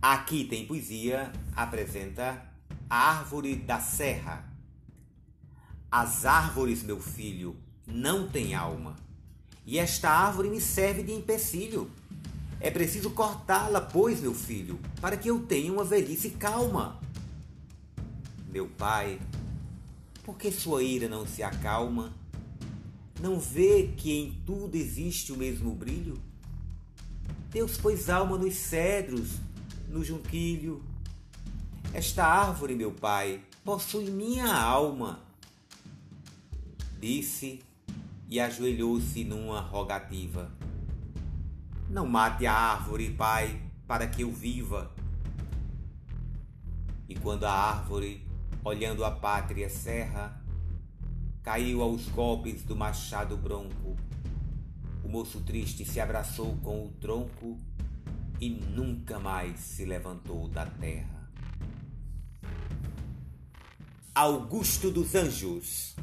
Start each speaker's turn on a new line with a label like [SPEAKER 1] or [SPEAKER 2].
[SPEAKER 1] Aqui tem poesia apresenta a árvore da serra. As árvores, meu filho, não têm alma, e esta árvore me serve de empecilho. É preciso cortá-la, pois, meu filho, para que eu tenha uma velhice calma. Meu pai, por que sua ira não se acalma? Não vê que em tudo existe o mesmo brilho? Deus pôs alma nos cedros, no junquilho. Esta árvore, meu pai, possui minha alma. Disse e ajoelhou-se numa rogativa. Não mate a árvore, pai, para que eu viva. E quando a árvore, olhando a pátria serra, caiu aos golpes do machado bronco, o moço triste se abraçou com o tronco e nunca mais se levantou da terra. Augusto dos Anjos